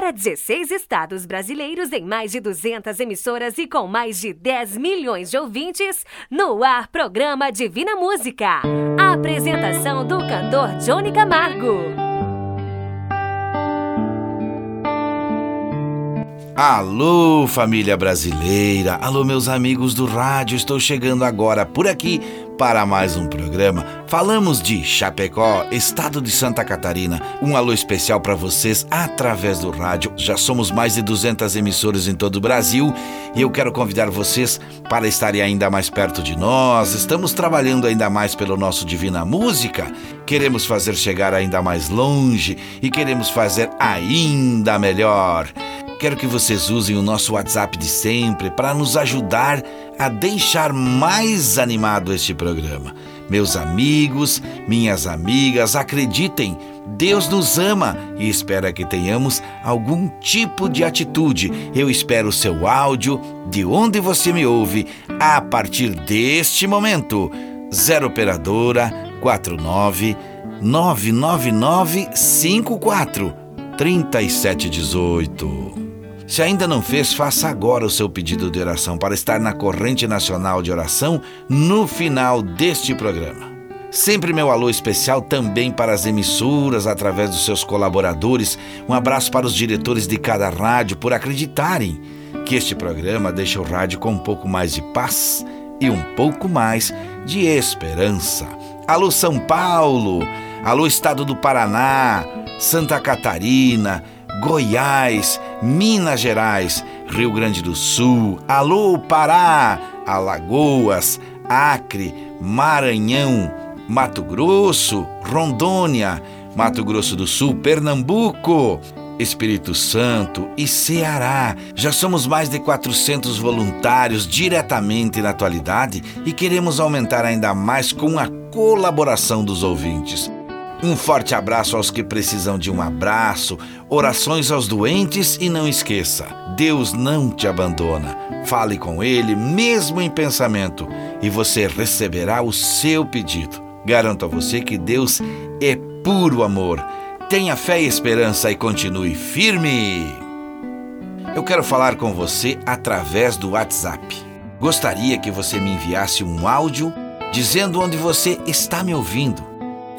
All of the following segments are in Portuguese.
Para 16 estados brasileiros em mais de 200 emissoras e com mais de 10 milhões de ouvintes, no ar programa Divina Música. A apresentação do cantor Johnny Camargo. Alô, família brasileira! Alô, meus amigos do rádio! Estou chegando agora por aqui para mais um programa. Falamos de Chapecó, estado de Santa Catarina. Um alô especial para vocês através do rádio. Já somos mais de 200 emissoras em todo o Brasil e eu quero convidar vocês para estarem ainda mais perto de nós. Estamos trabalhando ainda mais pelo nosso Divina Música. Queremos fazer chegar ainda mais longe e queremos fazer ainda melhor. Quero que vocês usem o nosso WhatsApp de sempre para nos ajudar a deixar mais animado este programa. Meus amigos, minhas amigas, acreditem, Deus nos ama e espera que tenhamos algum tipo de atitude. Eu espero o seu áudio, de onde você me ouve, a partir deste momento. 0 Operadora 49 999 54 3718. Se ainda não fez, faça agora o seu pedido de oração para estar na corrente nacional de oração no final deste programa. Sempre meu alô especial também para as emissoras através dos seus colaboradores. Um abraço para os diretores de cada rádio por acreditarem que este programa deixa o rádio com um pouco mais de paz e um pouco mais de esperança. Alô São Paulo, alô Estado do Paraná, Santa Catarina, Goiás, Minas Gerais, Rio Grande do Sul, alô Pará, Alagoas, Acre, Maranhão, Mato Grosso, Rondônia, Mato Grosso do Sul, Pernambuco, Espírito Santo e Ceará. Já somos mais de 400 voluntários diretamente na atualidade e queremos aumentar ainda mais com a colaboração dos ouvintes. Um forte abraço aos que precisam de um abraço, orações aos doentes e não esqueça: Deus não te abandona. Fale com Ele, mesmo em pensamento, e você receberá o seu pedido. Garanto a você que Deus é puro amor. Tenha fé e esperança e continue firme. Eu quero falar com você através do WhatsApp. Gostaria que você me enviasse um áudio dizendo onde você está me ouvindo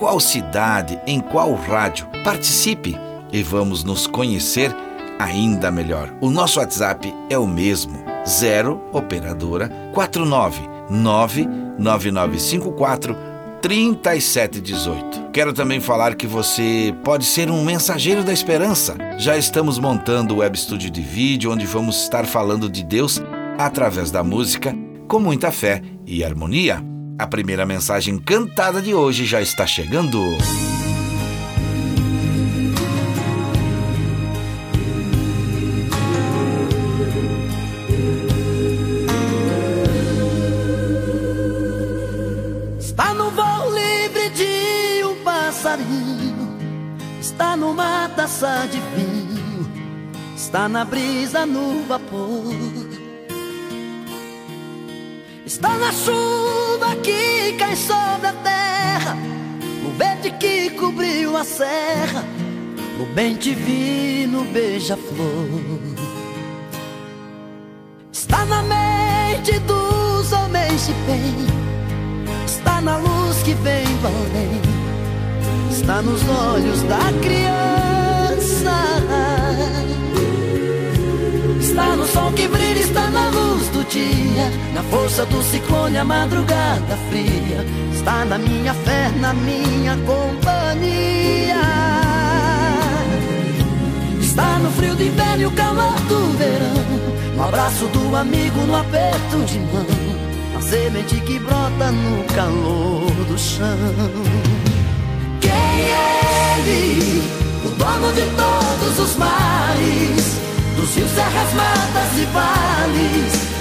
qual cidade, em qual rádio. Participe e vamos nos conhecer ainda melhor. O nosso WhatsApp é o mesmo: 0 operadora 49 99954 3718. Quero também falar que você pode ser um mensageiro da esperança. Já estamos montando o web estúdio de vídeo onde vamos estar falando de Deus através da música com muita fé e harmonia. A primeira mensagem cantada de hoje já está chegando. Está no voo livre de um passarinho, está numa taça de vinho, está na brisa no vapor. Está na chuva que cai sobre a terra, no verde que cobriu a serra, no bem divino beija-flor. Está na mente dos homens de bem, está na luz que vem do além, está nos olhos da criança. Está no sol que brilha, está dia, na força do ciclone, a madrugada fria. Está na minha fé, na minha companhia. Está no frio do inverno e o calor do verão, no abraço do amigo, no aperto de mão, na semente que brota no calor do chão. Quem é ele? O dono de todos os mares dos rios, serras, matas e vales,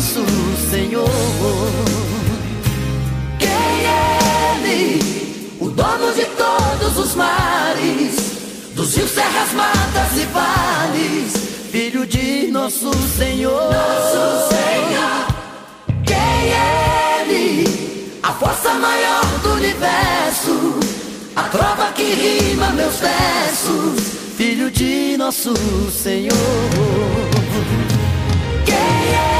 Nosso Senhor. Quem é Ele? O dono de todos os mares, dos rios, serras, matas e vales. Filho de nosso Senhor. Nosso Senhor. Quem é Ele? A força maior do universo, a trova que rima meus versos. Filho de nosso Senhor. Quem é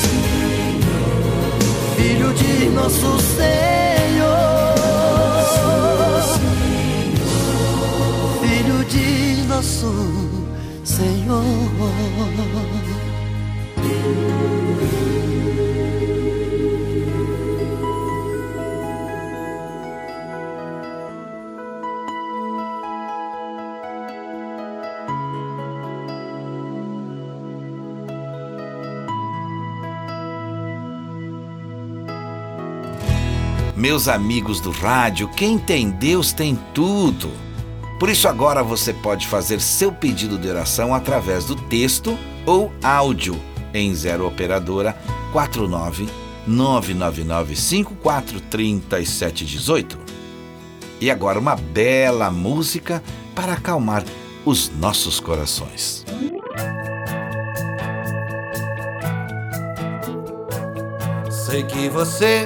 De nosso Senhor. Filho de nosso Senhor. Meus amigos do rádio, quem tem Deus tem tudo. Por isso, agora você pode fazer seu pedido de oração através do texto ou áudio em 0 Operadora 49 999 543718. E agora uma bela música para acalmar os nossos corações. Sei que você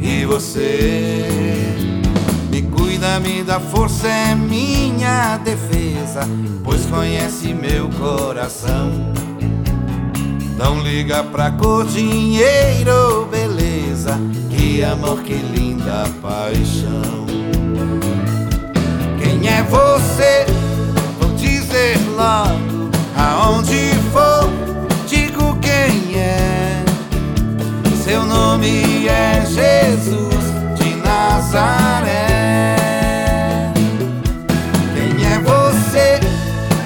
E você me cuida, me dá força, é minha defesa, pois conhece meu coração. Não liga pra cor, dinheiro, beleza, que amor, que linda paixão. Quem é você? Vou dizer logo, aonde Seu nome é Jesus de Nazaré. Quem é você?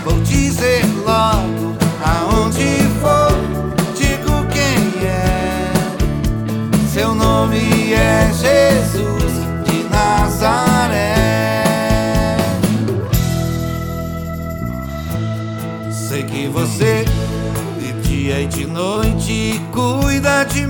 Vou dizer logo aonde for. Digo quem é. Seu nome é Jesus de Nazaré. Sei que você de dia e de noite cuida de mim.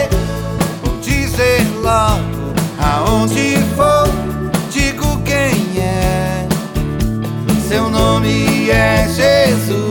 Jesus.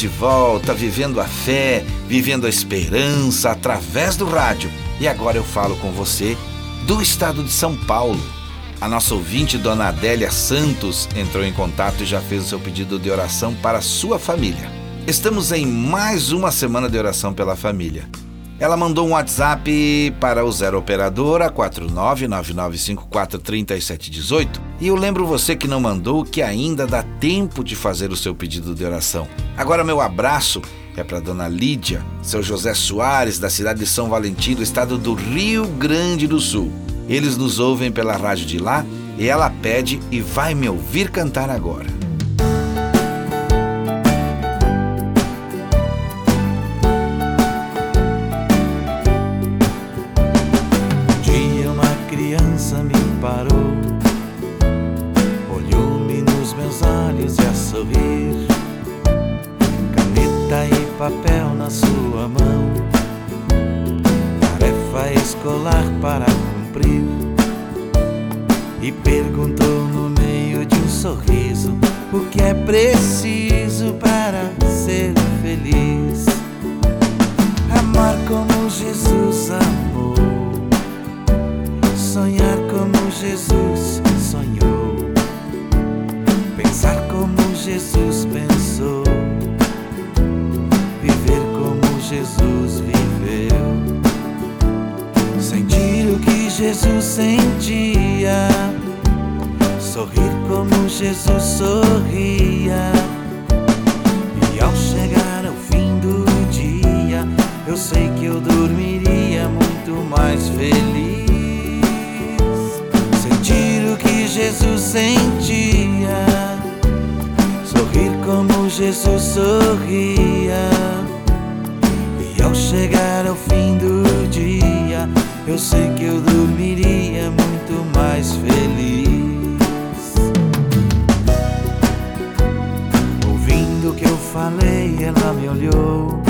De volta, vivendo a fé, vivendo a esperança através do rádio. E agora eu falo com você do estado de São Paulo. A nossa ouvinte, Dona Adélia Santos, entrou em contato e já fez o seu pedido de oração para sua família. Estamos em mais uma semana de oração pela família. Ela mandou um WhatsApp para o Zero Operadora 499943718 e eu lembro você que não mandou que ainda dá tempo de fazer o seu pedido de oração. Agora meu abraço é para Dona Lídia, seu José Soares, da cidade de São Valentim, do estado do Rio Grande do Sul. Eles nos ouvem pela rádio de lá e ela pede e vai me ouvir cantar agora. Eu sei que eu dormiria muito mais feliz. Sentir o que Jesus sentia, sorrir como Jesus sorria. E ao chegar ao fim do dia, eu sei que eu dormiria muito mais feliz. Ouvindo o que eu falei, ela me olhou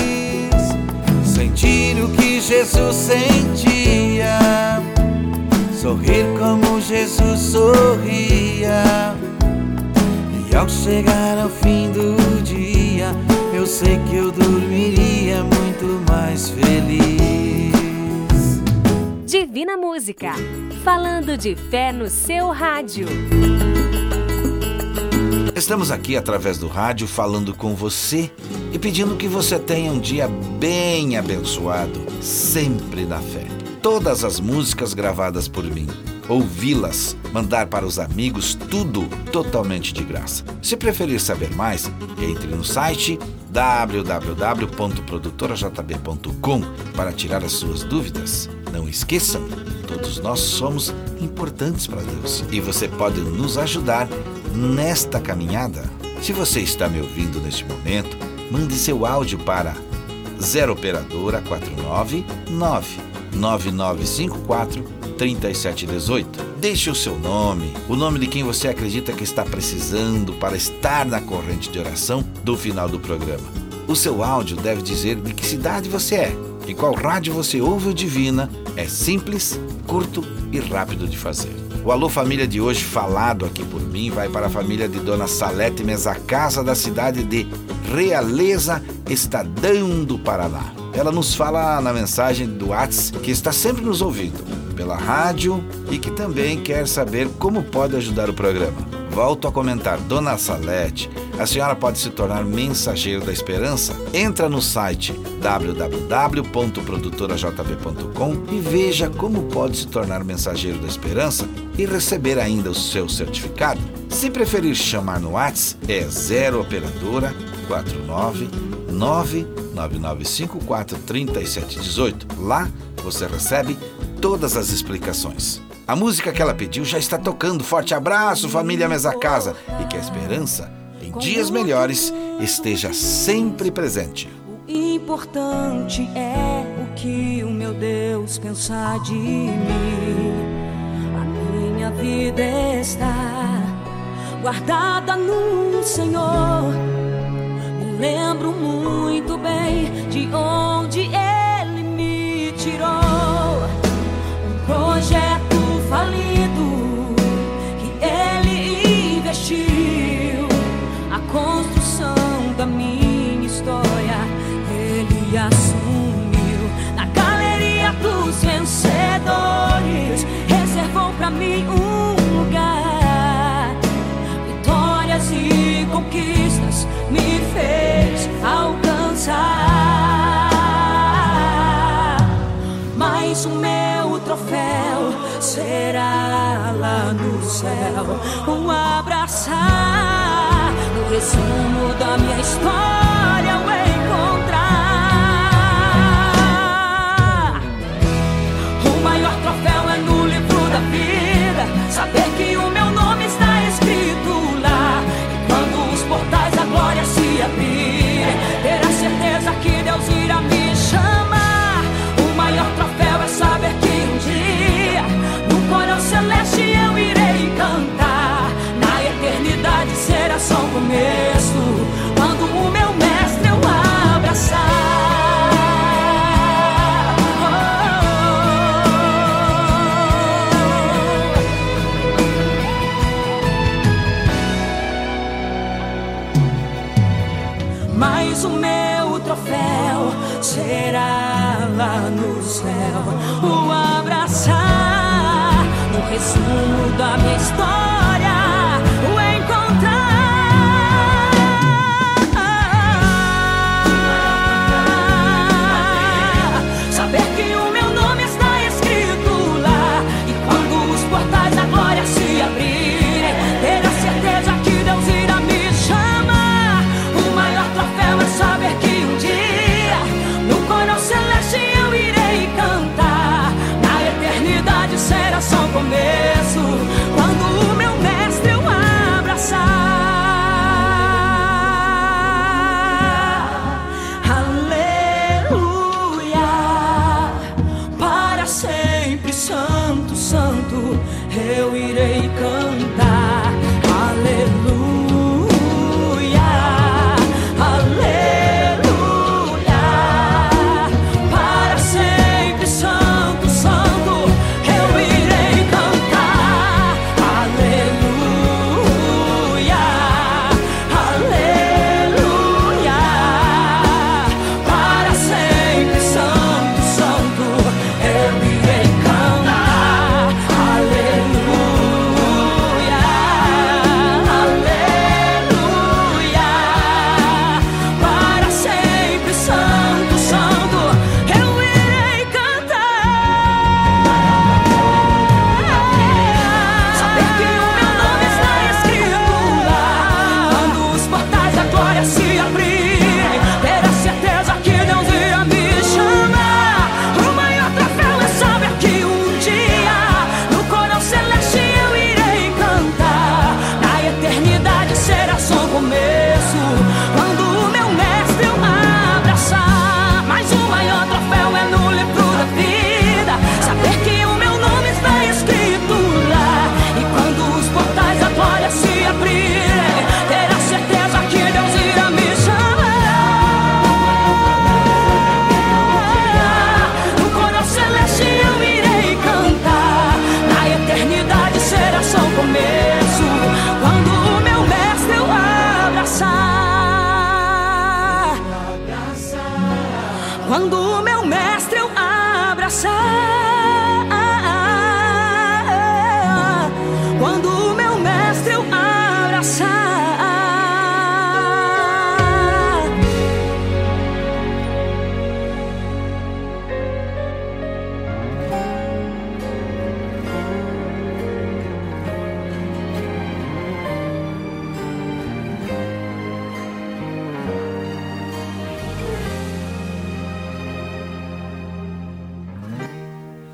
Sentir o que Jesus sentia, sorrir como Jesus sorria. E ao chegar ao fim do dia, eu sei que eu dormiria muito mais feliz. Divina Música. Falando de fé no seu rádio. Estamos aqui através do rádio falando com você e pedindo que você tenha um dia bem abençoado, sempre na fé. Todas as músicas gravadas por mim, ouvi-las, mandar para os amigos, tudo totalmente de graça. Se preferir saber mais, entre no site www.produtorajb.com para tirar as suas dúvidas. Não esqueçam, todos nós somos importantes para Deus e você pode nos ajudar nesta caminhada. Se você está me ouvindo neste momento, mande seu áudio para 0 operadora 499 9954 3718. Deixe o seu nome, o nome de quem você acredita que está precisando para estar na corrente de oração do final do programa. O seu áudio deve dizer de que cidade você é e qual rádio você ouve o Divina. É simples, curto e rápido de fazer. O Alô Família de hoje, falado aqui por mim, vai para a família de Dona Salete Casa da cidade de Realeza, Estadão do Paraná. Ela nos fala na mensagem do Whats que está sempre nos ouvindo pela rádio e que também quer saber como pode ajudar o programa. Volto a comentar, Dona Salete, a senhora pode se tornar mensageiro da esperança? Entra no site www.produtorajb.com e veja como pode se tornar mensageiro da esperança e receber ainda o seu certificado. Se preferir chamar no WhatsApp, é 0 operadora 49 99954 3718. Lá você recebe todas as explicações. A música que ela pediu já está tocando. Forte abraço, família Mesa Casa. E que a esperança, em dias melhores, esteja sempre presente. O importante é o que o meu Deus pensar de mim. A minha vida está guardada no Senhor. Me lembro muito bem de onde Ele me tirou. Um projeto falido que ele investiu a construção da minha história. Ele assumiu na galeria dos vencedores, reservou para mim um lugar. Vitórias e conquistas me fez alcançar. Será lá no céu. Um abraçar no resumo da minha história começo. Quando o meu mestre eu abraçar. Mas o meu troféu será lá no céu. O abraçar no resumo da minha história.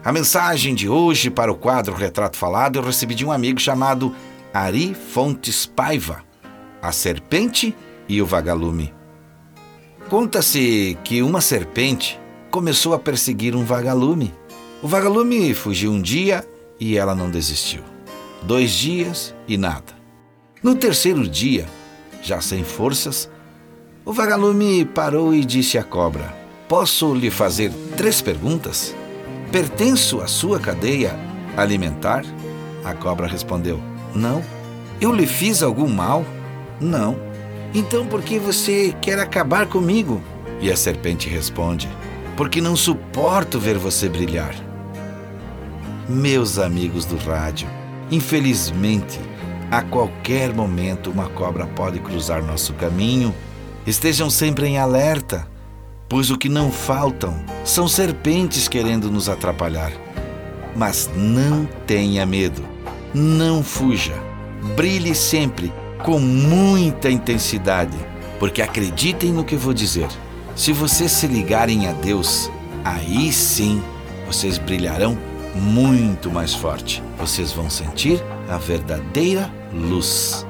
A mensagem de hoje para o quadro Retrato Falado eu recebi de um amigo chamado Ari Fontes Paiva, A Serpente e o Vagalume. Conta-se que uma serpente começou a perseguir um vagalume. O vagalume fugiu um dia e ela não desistiu. Dois dias e nada. No terceiro dia, já sem forças, o vagalume parou e disse à cobra: Posso lhe fazer três perguntas? Pertenço à sua cadeia alimentar? A cobra respondeu: Não. Eu lhe fiz algum mal? Não. Então por que você quer acabar comigo? E a serpente responde: Porque não suporto ver você brilhar. Meus amigos do rádio, infelizmente, a qualquer momento uma cobra pode cruzar nosso caminho. Estejam sempre em alerta pois o que não faltam são serpentes querendo nos atrapalhar. Mas não tenha medo, não fuja, brilhe sempre com muita intensidade, porque acreditem no que vou dizer. Se vocês se ligarem a Deus, aí sim vocês brilharão muito mais forte. Vocês vão sentir a verdadeira luz.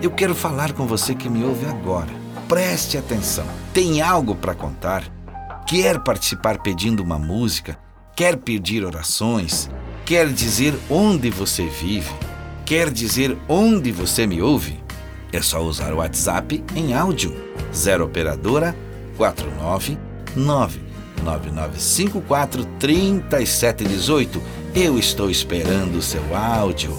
Eu quero falar com você que me ouve agora Preste atenção. Tem algo para contar? Quer participar pedindo uma música? Quer pedir orações? Quer dizer onde você vive? Quer dizer onde você me ouve? É só usar o WhatsApp em áudio. 0 operadora 49 99954 3718. Eu estou esperando o seu áudio.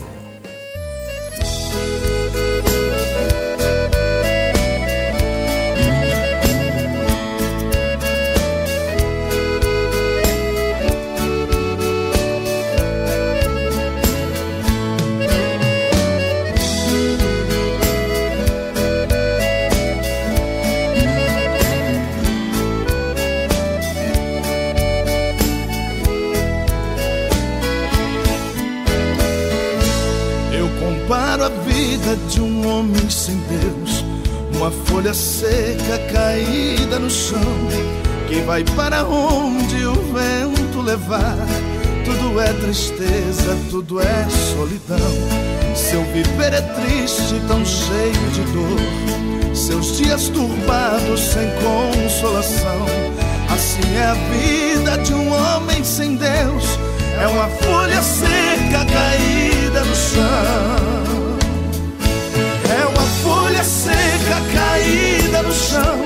Uma folha seca caída no chão, que vai para onde o vento levar. Tudo é tristeza, tudo é solidão. Seu viver é triste, tão cheio de dor. Seus dias turbados, sem consolação. Assim é a vida de um homem sem Deus. É uma folha seca caída no chão folha seca caída no chão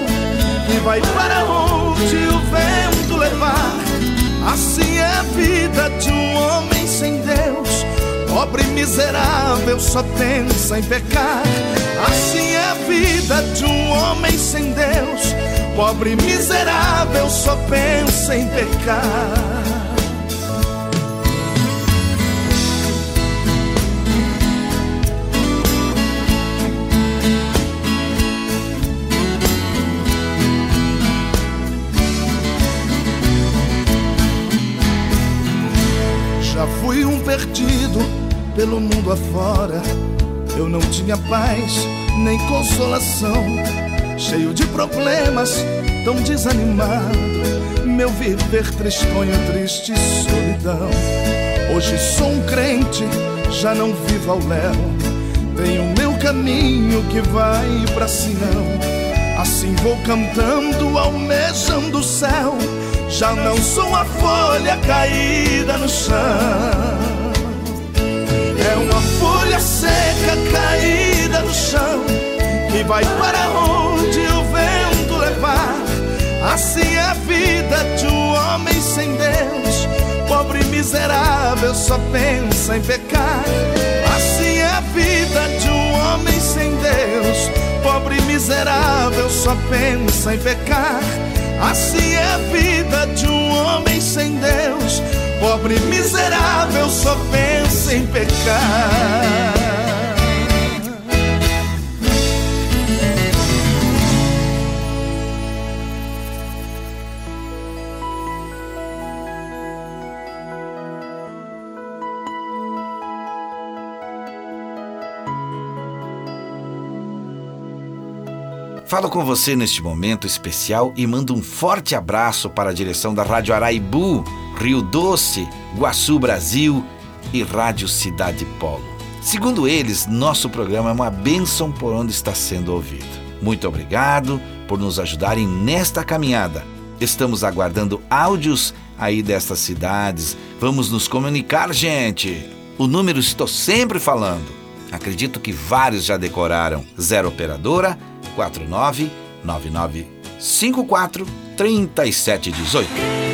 que vai para onde o vento levar. Assim é a vida de um homem sem Deus, pobre e miserável, só pensa em pecar. Assim é a vida de um homem sem Deus, pobre e miserável, só pensa em pecar. Perdido pelo mundo afora. Eu não tinha paz nem consolação, cheio de problemas, tão desanimado. Meu viver tristonho, triste solidão. Hoje sou um crente, já não vivo ao léu. Tenho meu caminho que vai pra Sião. Assim vou cantando, almejando o céu já não sou uma folha caída no chão. Seca caída no chão que vai para onde o vento levar. Assim é a vida de um homem sem Deus, pobre e miserável, só pensa em pecar. Assim é a vida de um homem sem Deus, pobre e miserável, só pensa em pecar. Assim é a vida de um homem sem Deus. Pobre miserável só pensa em pecar. Falo com você neste momento especial e mando um forte abraço para a direção da Rádio Araibu, Rio Doce, Guaçu Brasil e Rádio Cidade Polo. Segundo eles, nosso programa é uma bênção por onde está sendo ouvido. Muito obrigado por nos ajudarem nesta caminhada. Estamos aguardando áudios aí destas cidades. Vamos nos comunicar, gente. O número estou sempre falando. Acredito que vários já decoraram. Zero operadora 49 9954 3718.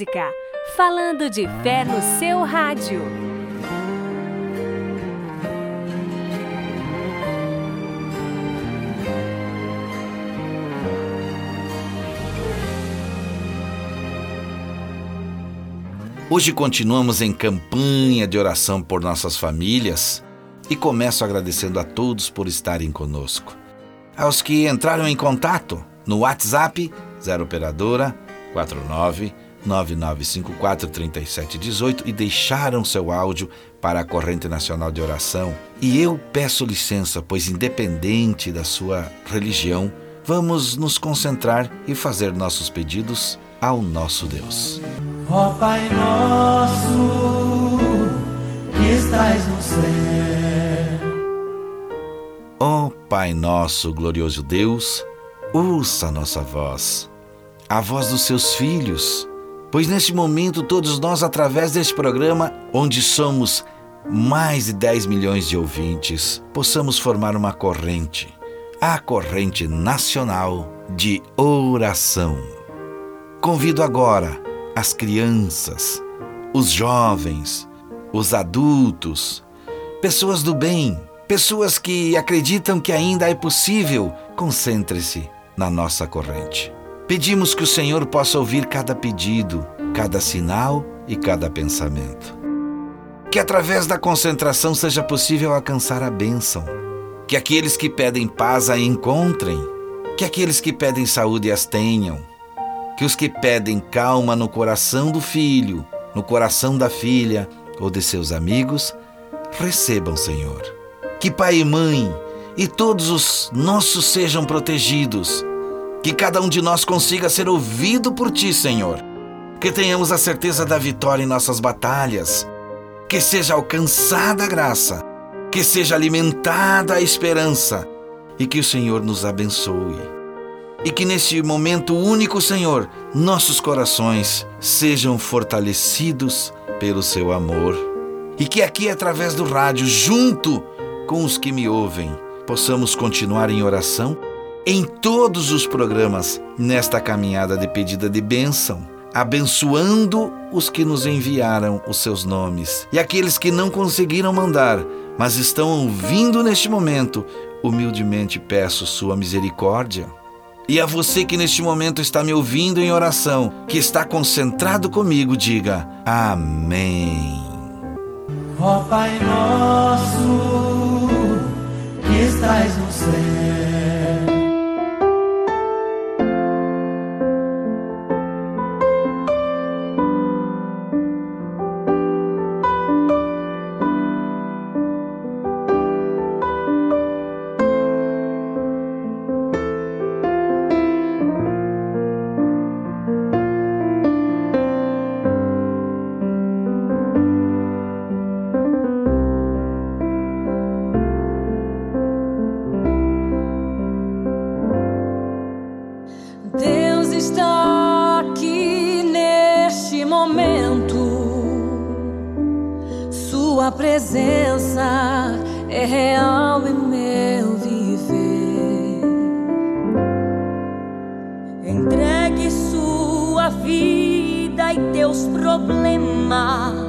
Música, falando de fé no seu rádio. Hoje continuamos em campanha de oração por nossas famílias e começo agradecendo a todos por estarem conosco. Aos que entraram em contato no WhatsApp 0 operadora 49 9954 3718 e deixaram seu áudio para a corrente nacional de oração. E eu peço licença, pois independente da sua religião, vamos nos concentrar e fazer nossos pedidos ao nosso Deus. Ó Pai nosso, que estás no céu. Ó Pai nosso, glorioso Deus, ouça a nossa voz, a voz dos seus filhos, pois neste momento todos nós, através deste programa, onde somos mais de 10 milhões de ouvintes, possamos formar uma corrente, a corrente nacional de oração. Convido agora as crianças, os jovens, os adultos, pessoas do bem, pessoas que acreditam que ainda é possível, concentre-se na nossa corrente. Pedimos que o Senhor possa ouvir cada pedido, cada sinal e cada pensamento. Que através da concentração seja possível alcançar a bênção. Que aqueles que pedem paz a encontrem. Que aqueles que pedem saúde as tenham. Que os que pedem calma no coração do filho, no coração da filha ou de seus amigos, recebam, Senhor. Que pai e mãe e todos os nossos sejam protegidos. Que cada um de nós consiga ser ouvido por ti, Senhor. Que tenhamos a certeza da vitória em nossas batalhas que seja alcançada a graça, que seja alimentada a esperança e que o Senhor nos abençoe. E que neste momento único, Senhor, nossos corações sejam fortalecidos pelo seu amor. E que aqui, através do rádio, junto com os que me ouvem, possamos continuar em oração em todos os programas nesta caminhada de pedida de bênção abençoando os que nos enviaram os seus nomes. E aqueles que não conseguiram mandar, mas estão ouvindo neste momento, humildemente peço sua misericórdia. E a você que neste momento está me ouvindo em oração, que está concentrado comigo, diga Amém. Ó Pai nosso, que estás no céu presença é real em meu viver. Entregue sua vida e teus problemas.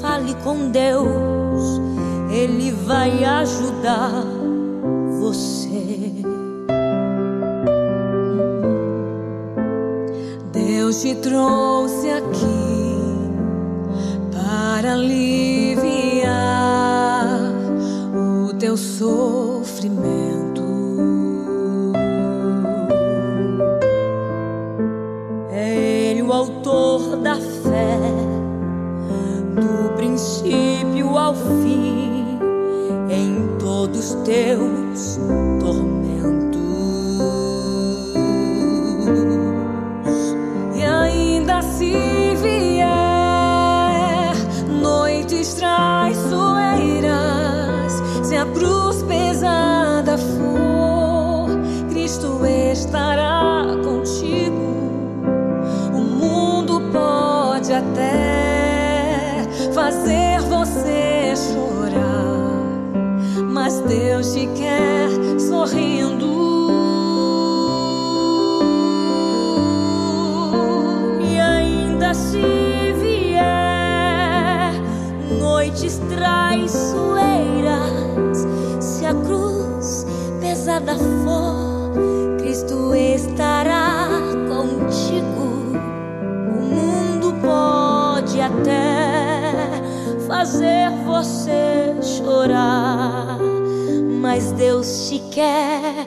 Fale com Deus, Ele vai ajudar você. Deus te trouxe aqui para aliviar o teu sofrimento. É Ele o autor da fé, do princípio ao fim, em todos teus for Cristo estará contigo. O mundo pode até fazer você chorar, mas Deus te quer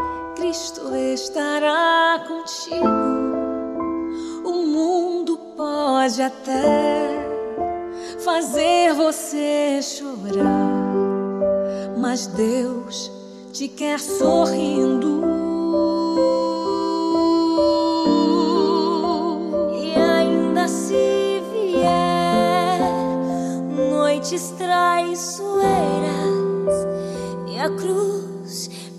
Cristo estará contigo. O mundo pode até fazer você chorar, mas Deus te quer sorrindo. E ainda se vier noites traiçoeiras e a cruz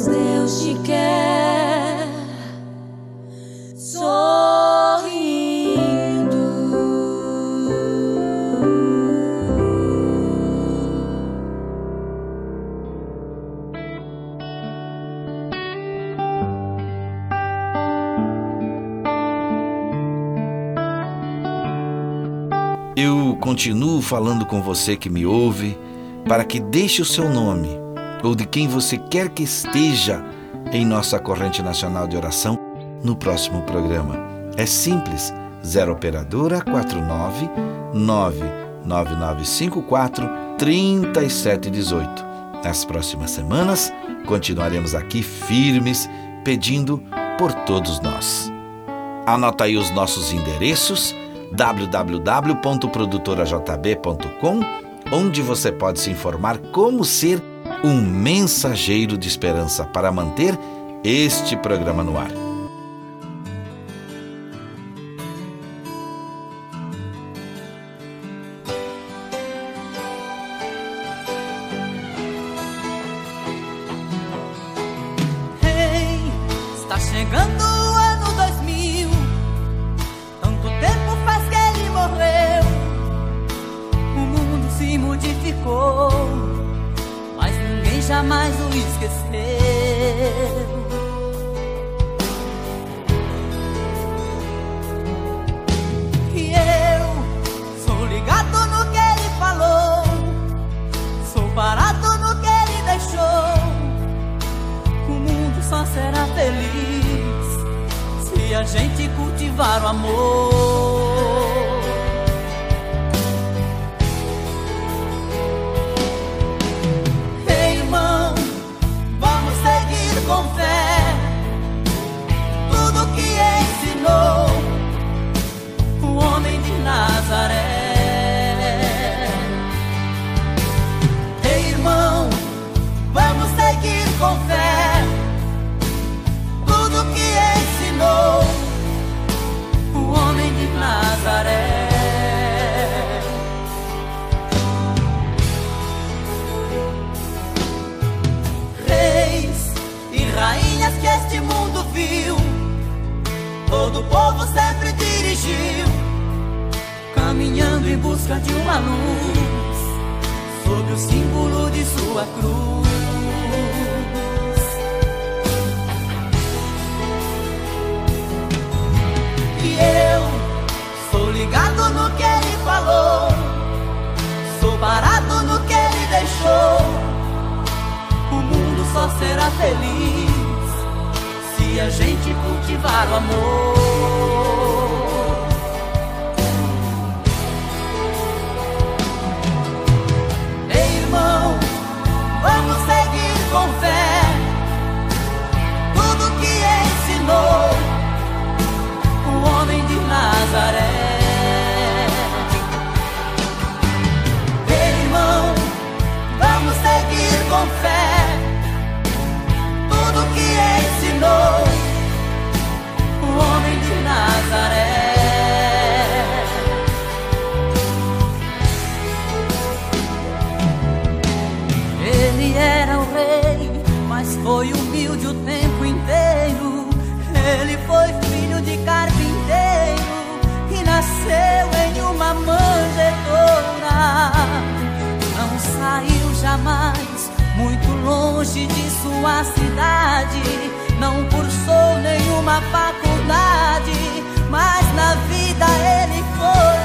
Mas Deus te quer sorrindo. Eu continuo falando com você que me ouve para que deixe o seu nome ou de quem você quer que esteja em nossa corrente nacional de oração no próximo programa. É simples, 0 operadora 49 99954 3718. Nas próximas semanas continuaremos aqui firmes pedindo por todos nós. Anota aí os nossos endereços www.produtorajb.com, onde você pode se informar como ser um mensageiro de esperança para manter este programa no ar. A gente cultivar o amor. Ei, irmão, vamos seguir com fé tudo que ensinou o homem de Nazaré. Irmão, vamos seguir com fé tudo que ensinou jamais muito longe de sua cidade. Não cursou nenhuma faculdade, mas na vida ele foi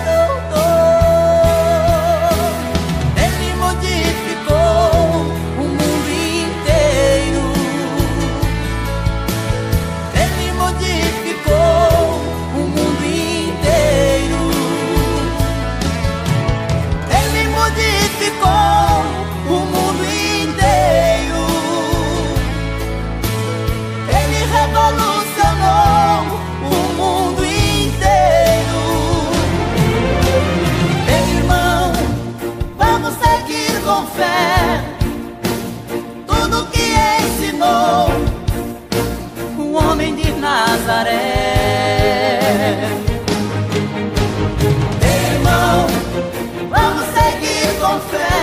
Nazaré. Irmão, vamos seguir com fé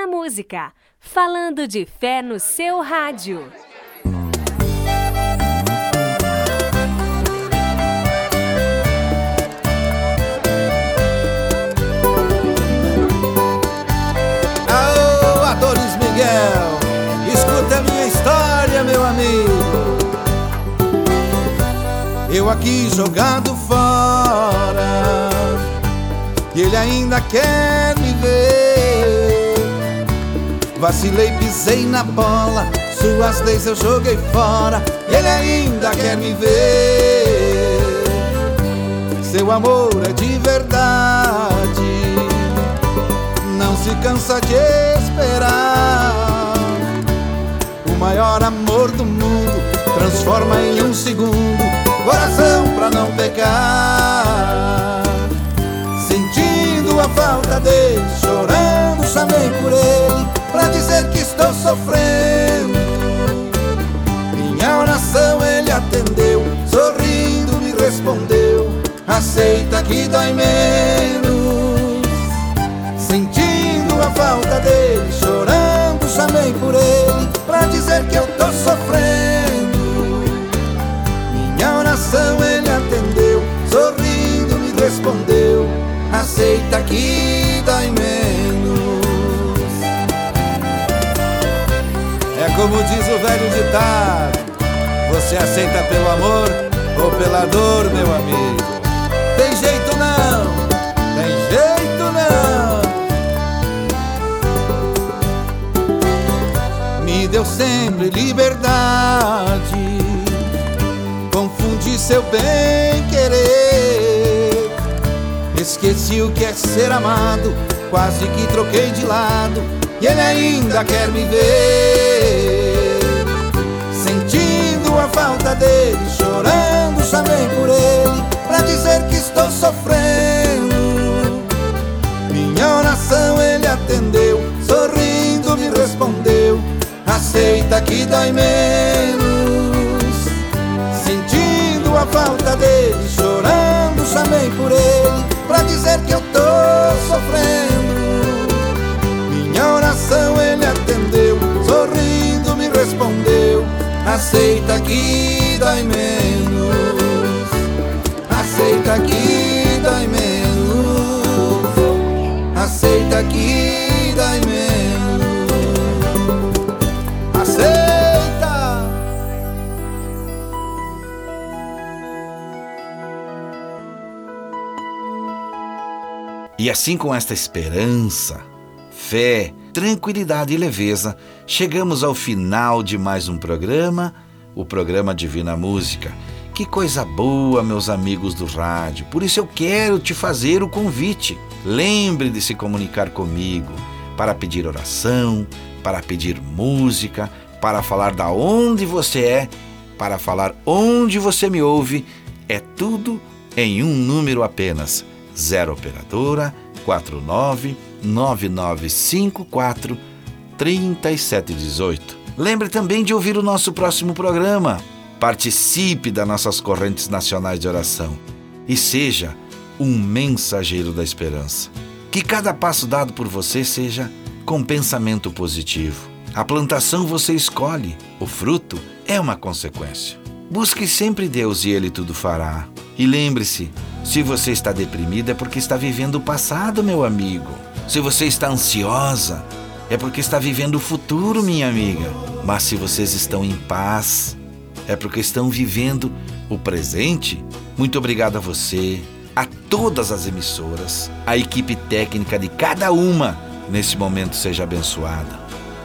Divina Música, falando de fé no seu rádio. Aô, Adonis Miguel, escuta a minha história, meu amigo. Eu aqui jogado fora, e ele ainda quer me ver. Vacilei, pisei na bola, suas leis eu joguei fora, e ele ainda quer me ver. Seu amor é de verdade não se cansa de esperar. O maior amor do mundo transforma em um segundo coração pra não pecar. Sentindo a falta dele, chorando, chamei por ele pra dizer que estou sofrendo. Minha oração ele atendeu, sorrindo me respondeu: Aceita que dói menos. Sentindo a falta dele, chorando, chamei por ele pra dizer que eu tô sofrendo. Minha oração ele atendeu, sorrindo me respondeu: Aceita que dói menos. Como diz o velho ditado, você aceita pelo amor ou pela dor, meu amigo? Tem jeito não, tem jeito não. Me deu sempre liberdade, confundi seu bem querer. Esqueci o que é ser amado, quase que troquei de lado, e ele ainda quer me ver. Dele, chorando, chamei por ele, pra dizer que estou sofrendo. Minha oração ele atendeu, sorrindo me respondeu aceita que dói menos. Sentindo a falta dele, chorando, chamei por ele, pra dizer que eu tô sofrendo. Minha oração ele atendeu, aceita que dói menos. Aceita que dói menos. Aceita que dói menos. Aceita! E assim, com esta esperança, fé, tranquilidade e leveza, chegamos ao final de mais um programa, o programa Divina Música. Que coisa boa, meus amigos do rádio. Por isso eu quero te fazer o convite. Lembre de se comunicar comigo para pedir oração, para pedir música, para falar da onde você é, para falar onde você me ouve. É tudo em um número apenas. 0 operadora 49 9954 3718. Lembre também de ouvir o nosso próximo programa. Participe das nossas correntes nacionais de oração e seja um mensageiro da esperança. Que cada passo dado por você seja com pensamento positivo. A plantação você escolhe, o fruto é uma consequência. Busque sempre Deus e Ele tudo fará. E lembre-se: se você está deprimido é porque está vivendo o passado, meu amigo. Se você está ansiosa, é porque está vivendo o futuro, minha amiga. Mas se vocês estão em paz, é porque estão vivendo o presente. Muito obrigado a você, a todas as emissoras, a equipe técnica de cada uma nesse momento seja abençoada.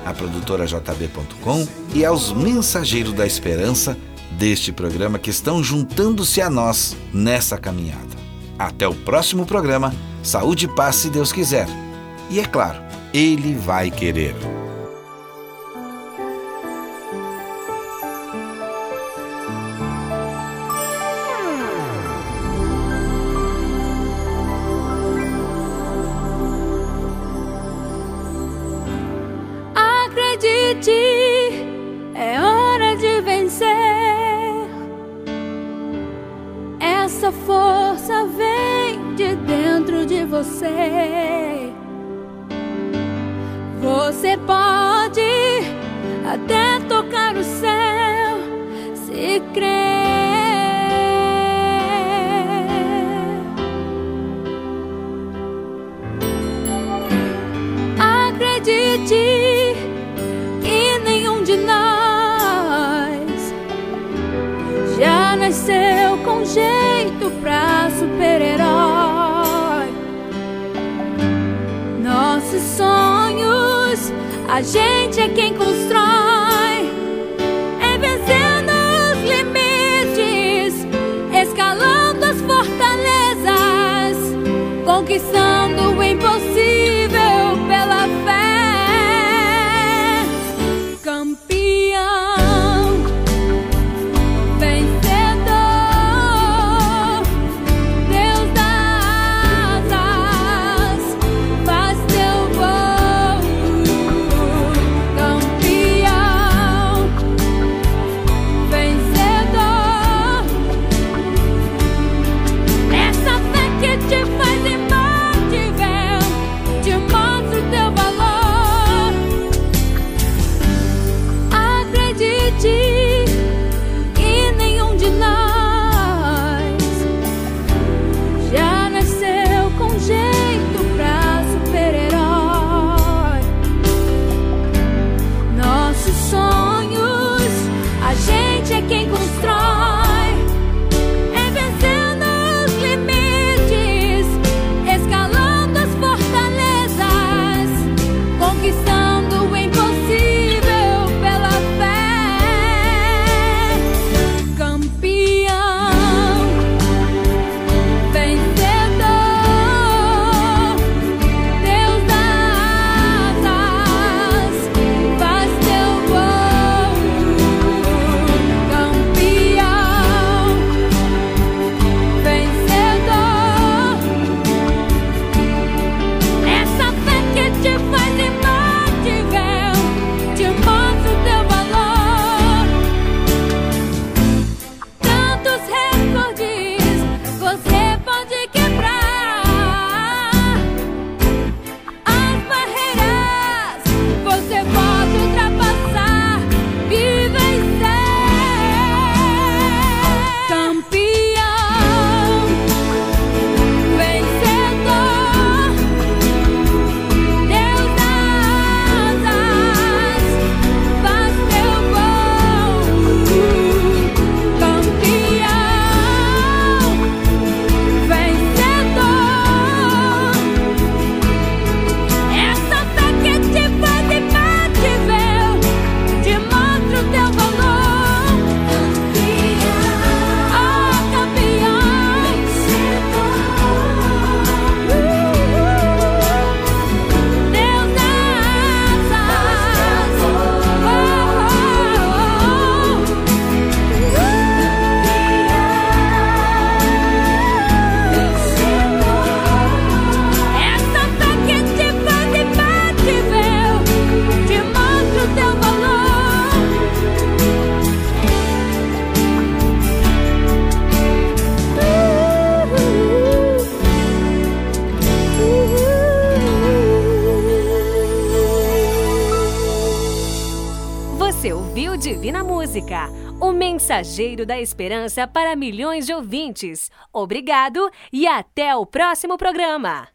A produtora JB.com e aos mensageiros da esperança deste programa que estão juntando-se a nós nessa caminhada. Até o próximo programa. Saúde e paz, se Deus quiser. E é claro, Ele vai querer. que mensageiro da esperança para milhões de ouvintes. Obrigado e até o próximo programa.